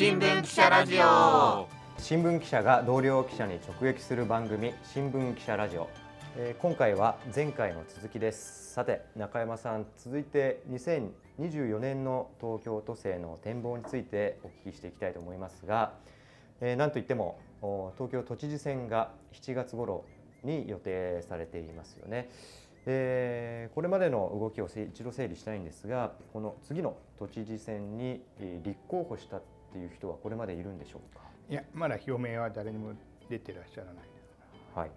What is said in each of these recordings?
新聞記者ラジオ。新聞記者が同僚記者に直撃する番組新聞記者ラジオ、えー、今回は前回の続きです。さて中山さん続いて2024年の東京都政の展望についてお聞きしていきたいと思いますが、えー、なんといっても東京都知事選が7月頃に予定されていますよね。でこれまでの動きを一度整理したいんですがこの次の都知事選に立候補したっていう人はこれまでいるんでしょうか？いやまだ表明は誰にも出てらっしゃらない。はい、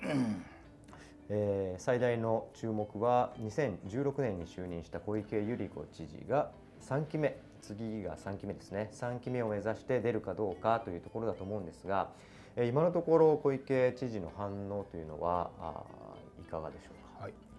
えー、最大の注目は2016年に就任した小池百合子知事が3期目次が3期目ですね。3期目を目指して出るかどうかというところだと思うんですが今のところ小池知事の反応というのはあいかがでしょう？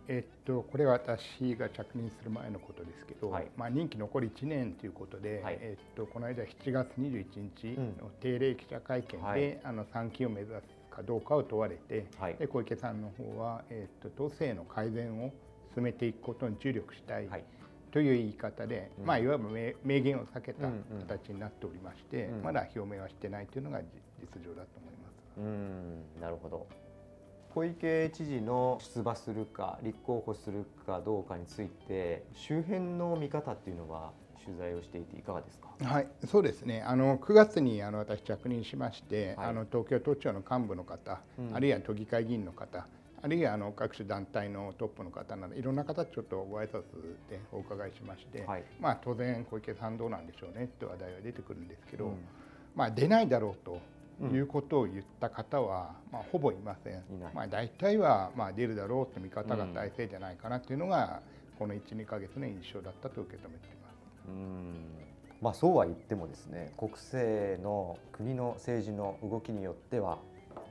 えっと、これは私が着任する前のことですけど、はい、まあ、任期残り1年ということで、はい、えっと、この間7月21日の定例記者会見で、うんはい、あの3期を目指すかどうかを問われて、で小池さんの方は、えっと、都政の改善を進めていくことに注力したい。という言い方で、うん、まあ、いわば明言を避けた形になっておりまして、うん。うん、まだ表明はしてないというのが実情だと思います。うん。なるほど小池知事の出馬するか立候補するかどうかについて周辺の見方っていうのは取材をしていていかがですか？はい、そうですね。あの9月にあの私着任しまして、はい、あの東京都庁の幹部の方、うん、あるいは都議会議員の方、あるいはあの各種団体のトップの方などいろんな方ちょっとご挨拶でお伺いしまして、はい、まあ当然小池さんどうなんでしょうねって話題は出てくるんですけど、うん、まあ出ないだろうということを言った方は、まあ、ほぼいません。まあ、大体はまあ出るだろうと見方が大勢じゃないかなというのが、この1、2か月の印象だったと受け止めています。うんまあ、そうは言ってもですね国政の国の政治の動きによっては、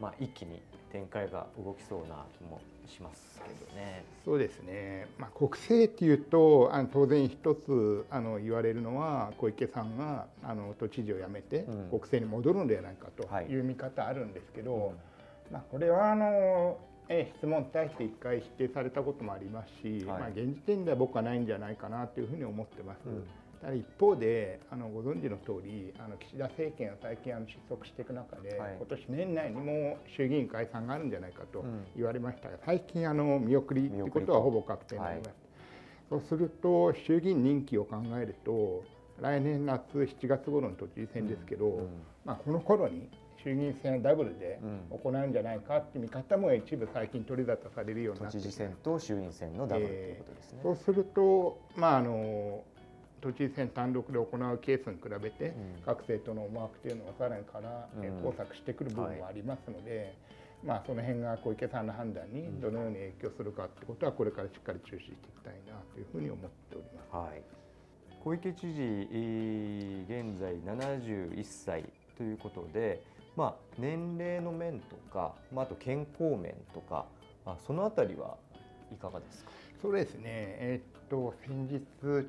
まあ、一気に展開が動きそうな気もしますけどね。そうですね、まあ、国政っていうとあの当然一つあの言われるのは小池さんがあの都知事を辞めて国政に戻るのではないかとい。う見方あるんですけど、はいうん、まあ、これはあの質問に対して1回否定されたこともありますし、はい、まあ、現時点では僕はないんじゃないかなというふうに思ってます。うんただ一方であのご存知の通りあの岸田政権は最近あの失速していく中で、はい、今年年内にも衆議院解散があるんじゃないかと言われましたが、うん、最近あの見送りということはほぼ確定になります、はい、そうすると衆議院任期を考えると来年夏7月頃の都知事選ですけど、うんうん、まあ、この頃に衆議院選ダブルで行うんじゃないかっていう見方も一部最近取り沙汰されるようになって都知事選と衆院選のダブルということですね。そうすると、まあ、あの都知事選単独で行うケースに比べて、各政党の思惑というのはさらにから交錯してくる部分もありますので、まあ、その辺が小池さんの判断にどのように影響するかってことはこれからしっかり注視していきたいなというふうに思っております。はい、小池知事現在71歳ということで、まあ、年齢の面とか、まあ、あと健康面とかあそのあたりはいかがですか？そうですね、えー、っと先日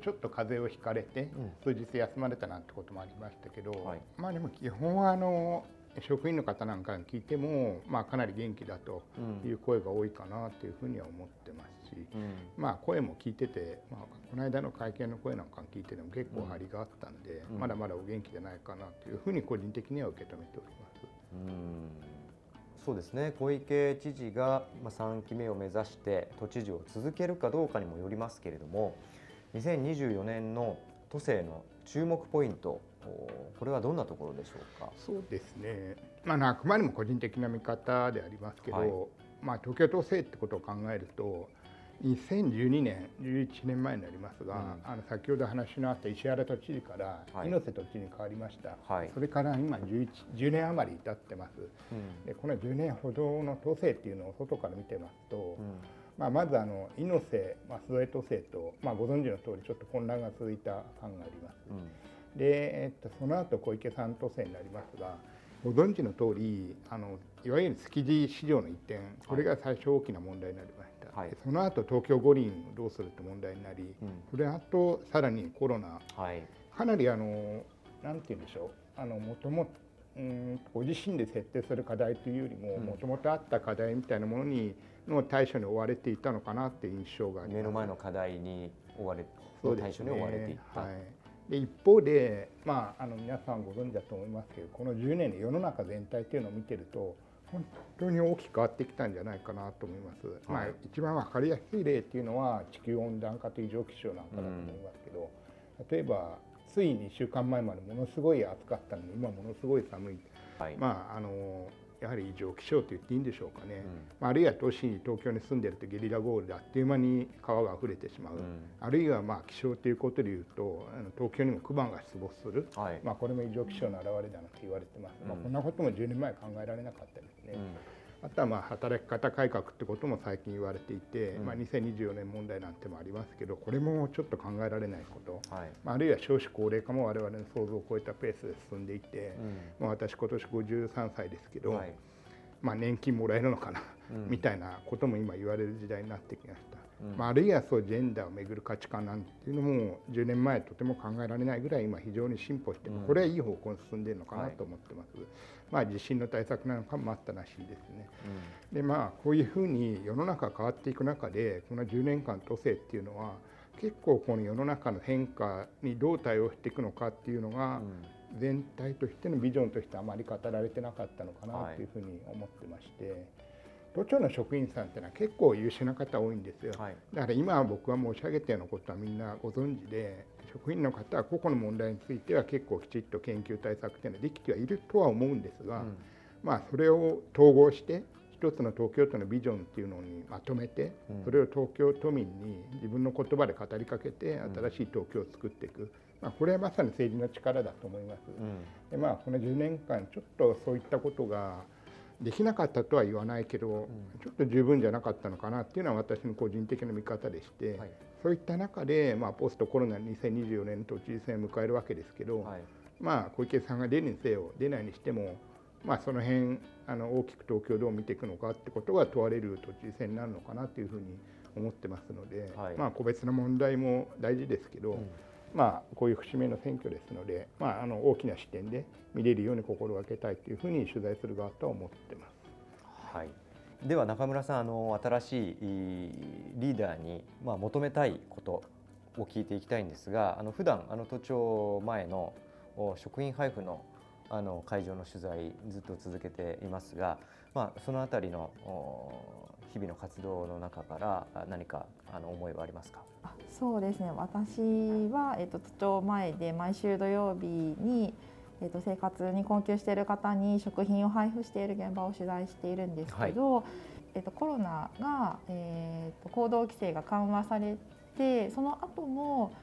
ちょっと風邪をひかれて、数日休まれたなんてこともありましたけど、はい、まあでも基本はあの職員の方なんかに聞いても、まあ、かなり元気だという声が多いかなというふうには思ってますし、うん、まあ、声も聞いてて、まあ、この間の会見の声なんか聞いてても結構張りがあったんで、うん、まだまだお元気じゃないかなというふうに個人的には受け止めております。うんそうですね。小池知事が3期目を目指して都知事を続けるかどうかにもよりますけれども2024年の都政の注目ポイントこれはどんなところでしょうか？そうですね、まあ、あくまでも個人的な見方でありますけど、はい、まあ、東京都政ってことを考えると2012年11年前になりますが、うん、あの先ほど話のあった石原都知事から猪瀬都知事に変わりました、はい、それから今11 10年余り経ってます、うん、でこの10年ほどの都政っていうのを外から見てますと、うん、まあ、まずあの猪瀬舛添都政と、まあ、ご存知の通りちょっと混乱が続いた感があります、で、えっと、その後小池さん都政になりますがご存知の通りあのいわゆる築地市場の移転これが最初大きな問題になりました、はい、その後東京五輪をどうするって問題になり、うん、それあとさらにコロナ、はい、かなりあのなんて言うんでしょう。あのもともうんご自身で設定する課題というよりももともとあった課題みたいなものにの対処に追われていたのかなっていう印象があります。目の前の課題に追われそう対処に追われていった、はい。で一方で、まあ、あの皆さんご存知だと思いますけどこの10年で世の中全体というのを見てると本当に大きく変わってきたんじゃないかなと思います。はい、まあ、一番分かりやすい例っていうのは地球温暖化と異常気象なんかだと思いますけど、うん、例えばつい2週間前までものすごい暑かったのに今ものすごい寒い、はい、まああのやはり異常気象と言っていいんでしょうかね、うん、あるいは都市に東京に住んでるとゲリラ豪雨であっという間に川が溢れてしまう、うん、あるいはまあ気象ということでいうとあの東京にも熊が出没する、はい、まあ、これも異常気象の表れだなと言われてます、うん、まあ、こんなことも10年前考えられなかったですね。あとはまあ働き方改革ってことも最近言われていて、うん、まあ、2024年問題なんてもありますけどこれもちょっと考えられないこと、はい、まあ、あるいは少子高齢化も我々の想像を超えたペースで進んでいて、うん、まあ、私今年53歳ですけど、はい、まあ、年金もらえるのかな、うん、みたいなことも今言われる時代になってきました。まあ、あるいはそうジェンダーをめぐる価値観なんていうのも10年前とても考えられないぐらい今非常に進歩して、これはいい方向に進んでいるのかなと思ってます。はい、まあ、地震の対策なのかも待ったなしですね。でまあこういうふうに世の中変わっていく中でこの10年間都政っていうのは結構この世の中の変化にどう対応していくのかっていうのが、全体としてのビジョンとしてあまり語られてなかったのかなというふうに思ってまして。都庁の職員さんってのは結構優秀な方多いんですよ、はい、だから今僕は申し上げたようなことはみんなご存知で職員の方は個々の問題については結構きちっと研究対策っていうのはできてはいるとは思うんですが、うん、まあそれを統合して一つの東京都のビジョンっていうのにまとめて、それを東京都民に自分の言葉で語りかけて新しい東京を作っていく、まあ、これはまさに政治の力だと思います。でまあ、この10年間ちょっとそういったことができなかったとは言わないけど、ちょっと十分じゃなかったのかなっていうのは私の個人的な見方でして、はい、そういった中で、まあ、ポストコロナ2024年の都知事選を迎えるわけですけど、はい、まあ、小池さんが出るにせよ出ないにしても、まあ、その辺あの大きく東京をどう見ていくのかってことが問われる都知事選になるのかなというふうに思ってますので、はい、まあ、個別の問題も大事ですけど、うんまあ、こういう節目の選挙ですので、まあ、あの大きな視点で見れるように心がけたいというふうに取材する側とは思ってます。はいでは中村さんあの新しいリーダーに、まあ、求めたいことを聞いていきたいんですがあの普段あの都庁前の食品配布のあの会場の取材ずっと続けていますが、まあ、そのあたりの日々の活動の中から何かあの思いはありますか？そうですね私は、えっと、都庁前で毎週土曜日に、えっと、生活に困窮している方に食品を配布している現場を取材しているんですけど、はい、えっと、コロナが、えっと、行動規制が緩和されてその後も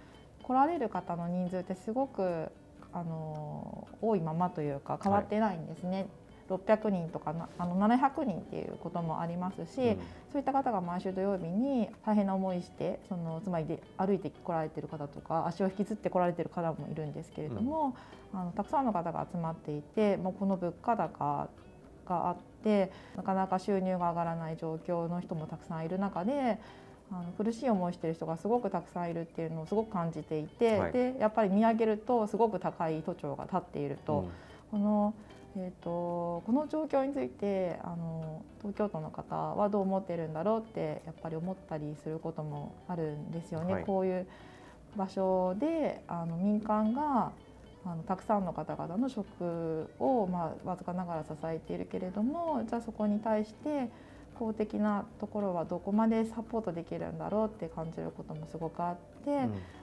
来られる方の人数ってすごくあの多いままというか変わってないんですね。はい600人とかあの700人っていうこともありますし、うん、そういった方が毎週土曜日に大変な思いしてそのつまりで歩いてこられてる方とか足を引きずってこられてる方もいるんですけれども、うん、あのたくさんの方が集まっていてもうこの物価高があってなかなか収入が上がらない状況の人もたくさんいる中であの苦しい思いしてる人がすごくたくさんいるっていうのをすごく感じていて、はい、でやっぱり見上げるとすごく高い都庁が立っていると、うん、このえーと、この状況についてあの東京都の方はどう思ってるんだろうってやっぱり思ったりすることもあるんですよね。はい、こういう場所であの民間があのたくさんの方々の食を、まあ、わずかながら支えているけれどもじゃあそこに対して公的なところはどこまでサポートできるんだろうって感じることもすごくあって、うん、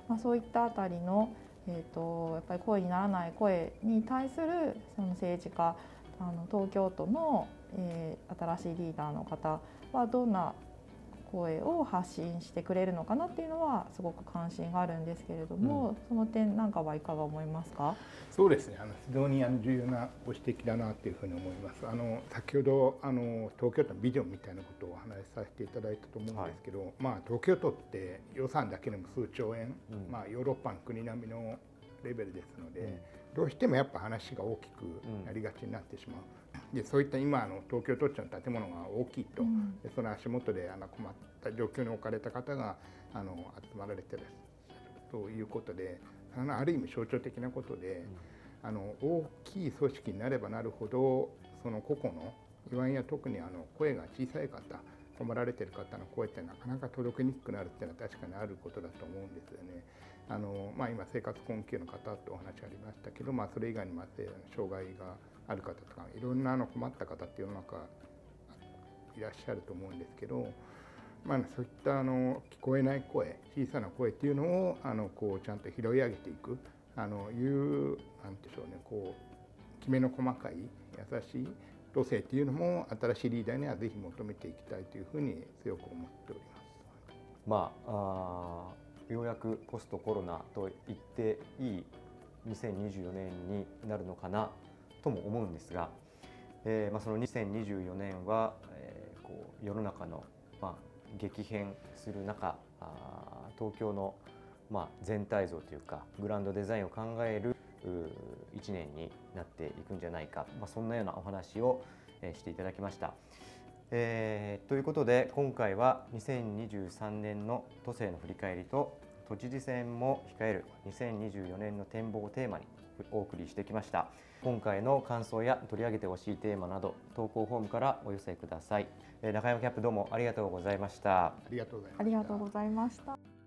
まあ、そういったあたりのえーと、やっぱり声にならない声に対するその政治家あの東京都の、えー、新しいリーダーの方はどんな声を発信してくれるのかなっていうのはすごく関心があるんですけれども、うん、その点なんかはいかが思いますか？そうですね。あの非常にあの重要なご指摘だなというふうに思います。あの先ほどあの東京都のビジョンみたいなことをお話しさせていただいたと思うんですけど、はい、まあ、東京都って予算だけでも数兆円、うん、まあ、ヨーロッパの国並みのレベルですので、うん、どうしてもやっぱ話が大きくなりがちになってしまう。でそういった今の東京都庁の建物が大きいと、でその足元であの困った状況に置かれた方があの集まられてるということであのある意味象徴的なことで、あの大きい組織になればなるほどその個々のいわんや特にあの声が小さい方困られてる方の声ってなかなか届けにくくなるっていうのは確かにあることだと思うんですよね。あのまあ、今生活困窮の方ってお話ありましたけど、まあ、それ以外にも障害がある方とかいろんなの困った方って世の中いらっしゃると思うんですけど、まあ、そういったあの聞こえない声小さな声っていうのをあのこうちゃんと拾い上げていくあのいうなんでしょうねこうきめの細かい優しい路線っていうのも新しいリーダーにはぜひ求めていきたいというふうに強く思っております。まああようやくポストコロナと言っていい2024年になるのかなとも思うんですが、えーまあ、その2024年は、えー、こう世の中の、まあ、激変する中あ東京の、まあ、全体像というかグランドデザインを考える1年になっていくんじゃないか、まあ、そんなようなお話を、えー、していただきました。えー、ということで今回は2023年の都政の振り返りと都知事選も控える2024年の展望をテーマにお送りしてきました今回の感想や取り上げてほしいテーマなど投稿フォームからお寄せください。中山キャップどうもありがとうございました。ありがとうございました